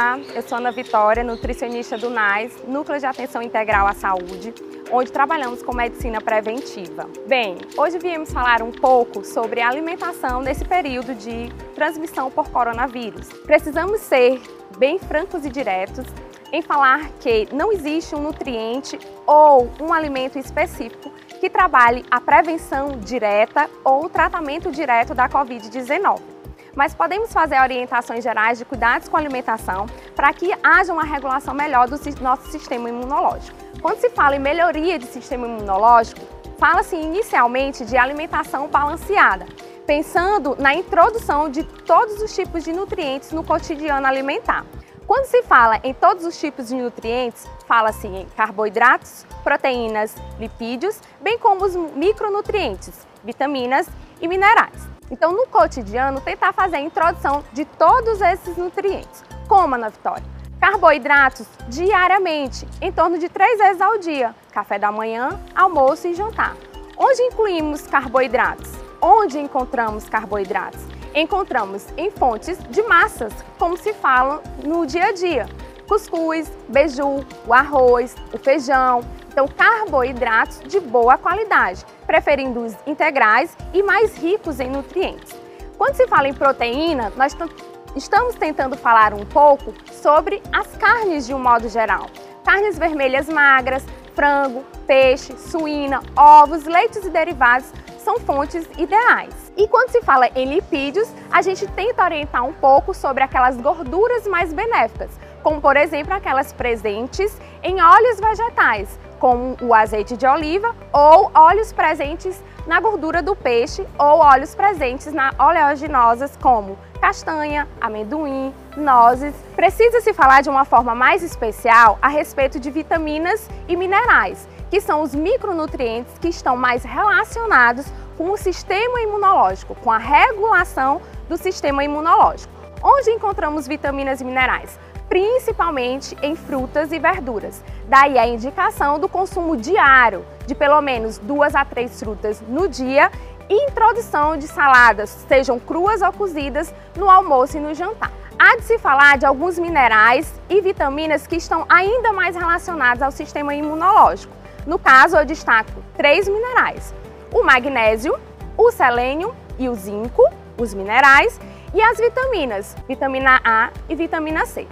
Olá, eu sou Ana Vitória, nutricionista do NAIS, Núcleo de Atenção Integral à Saúde, onde trabalhamos com medicina preventiva. Bem, hoje viemos falar um pouco sobre a alimentação nesse período de transmissão por coronavírus. Precisamos ser bem francos e diretos em falar que não existe um nutriente ou um alimento específico que trabalhe a prevenção direta ou o tratamento direto da Covid-19 mas podemos fazer orientações gerais de cuidados com a alimentação para que haja uma regulação melhor do nosso sistema imunológico. Quando se fala em melhoria de sistema imunológico, fala-se inicialmente de alimentação balanceada, pensando na introdução de todos os tipos de nutrientes no cotidiano alimentar. Quando se fala em todos os tipos de nutrientes, fala-se em carboidratos, proteínas, lipídios, bem como os micronutrientes, vitaminas e minerais. Então, no cotidiano, tentar fazer a introdução de todos esses nutrientes. Como, Ana Vitória? Carboidratos diariamente, em torno de três vezes ao dia, café da manhã, almoço e jantar. Onde incluímos carboidratos? Onde encontramos carboidratos? Encontramos em fontes de massas, como se fala no dia a dia. Cuscuz, beiju, o arroz, o feijão, então, carboidratos de boa qualidade, preferindo os integrais e mais ricos em nutrientes. Quando se fala em proteína, nós estamos tentando falar um pouco sobre as carnes de um modo geral. Carnes vermelhas magras, frango, peixe, suína, ovos, leites e derivados são fontes ideais. E quando se fala em lipídios, a gente tenta orientar um pouco sobre aquelas gorduras mais benéficas, como por exemplo aquelas presentes em óleos vegetais, como o azeite de oliva ou óleos presentes na gordura do peixe ou óleos presentes na oleaginosas como castanha, amendoim, nozes. Precisa-se falar de uma forma mais especial a respeito de vitaminas e minerais, que são os micronutrientes que estão mais relacionados com o sistema imunológico, com a regulação do sistema imunológico. Onde encontramos vitaminas e minerais? Principalmente em frutas e verduras. Daí a indicação do consumo diário de pelo menos duas a três frutas no dia e introdução de saladas, sejam cruas ou cozidas, no almoço e no jantar. Há de se falar de alguns minerais e vitaminas que estão ainda mais relacionados ao sistema imunológico. No caso, eu destaco três minerais: o magnésio, o selênio e o zinco, os minerais, e as vitaminas, vitamina A e vitamina C.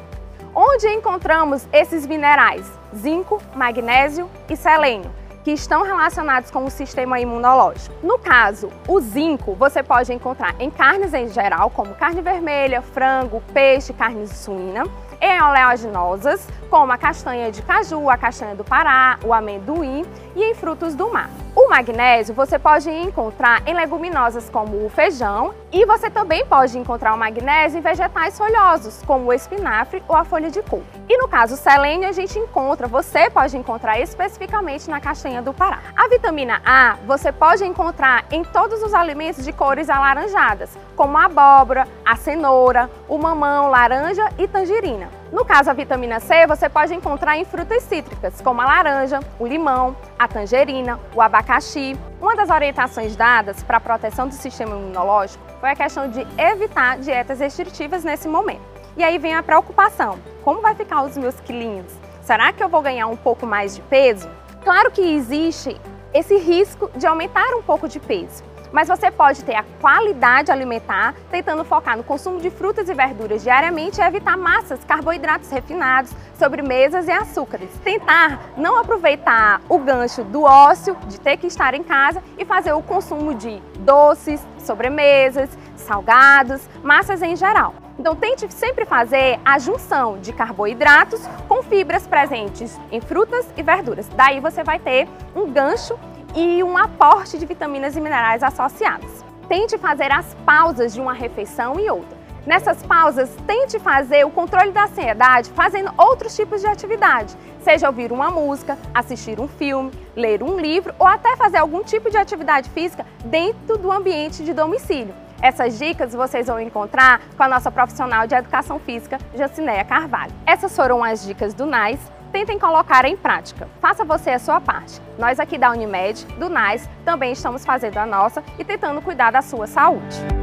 Onde encontramos esses minerais? Zinco, magnésio e selênio, que estão relacionados com o sistema imunológico. No caso, o zinco você pode encontrar em carnes em geral, como carne vermelha, frango, peixe, carne suína, em oleaginosas, como a castanha de caju, a castanha do Pará, o amendoim e em frutos do mar. O magnésio você pode encontrar em leguminosas como o feijão e você também pode encontrar o magnésio em vegetais folhosos, como o espinafre ou a folha de couve. E no caso selênio a gente encontra, você pode encontrar especificamente na castanha do Pará. A vitamina A você pode encontrar em todos os alimentos de cores alaranjadas, como a abóbora, a cenoura, o mamão, laranja e tangerina. No caso, a vitamina C você pode encontrar em frutas cítricas, como a laranja, o limão, a tangerina, o abacaxi. Uma das orientações dadas para a proteção do sistema imunológico foi a questão de evitar dietas restritivas nesse momento. E aí vem a preocupação, como vai ficar os meus quilinhos? Será que eu vou ganhar um pouco mais de peso? Claro que existe esse risco de aumentar um pouco de peso, mas você pode ter a qualidade alimentar tentando focar no consumo de frutas e verduras diariamente e evitar massas, carboidratos refinados, sobremesas e açúcares. Tentar não aproveitar o gancho do ócio, de ter que estar em casa e fazer o consumo de doces, sobremesas, salgados, massas em geral. Então tente sempre fazer a junção de carboidratos com fibras presentes em frutas e verduras. Daí você vai ter um gancho e um aporte de vitaminas e minerais associados. Tente fazer as pausas de uma refeição e outra. Nessas pausas, tente fazer o controle da ansiedade fazendo outros tipos de atividade, seja ouvir uma música, assistir um filme, ler um livro ou até fazer algum tipo de atividade física dentro do ambiente de domicílio. Essas dicas vocês vão encontrar com a nossa profissional de educação física, Jacineia Carvalho. Essas foram as dicas do NAIS tentem colocar em prática. Faça você a sua parte. Nós aqui da Unimed, do NAIS, também estamos fazendo a nossa e tentando cuidar da sua saúde.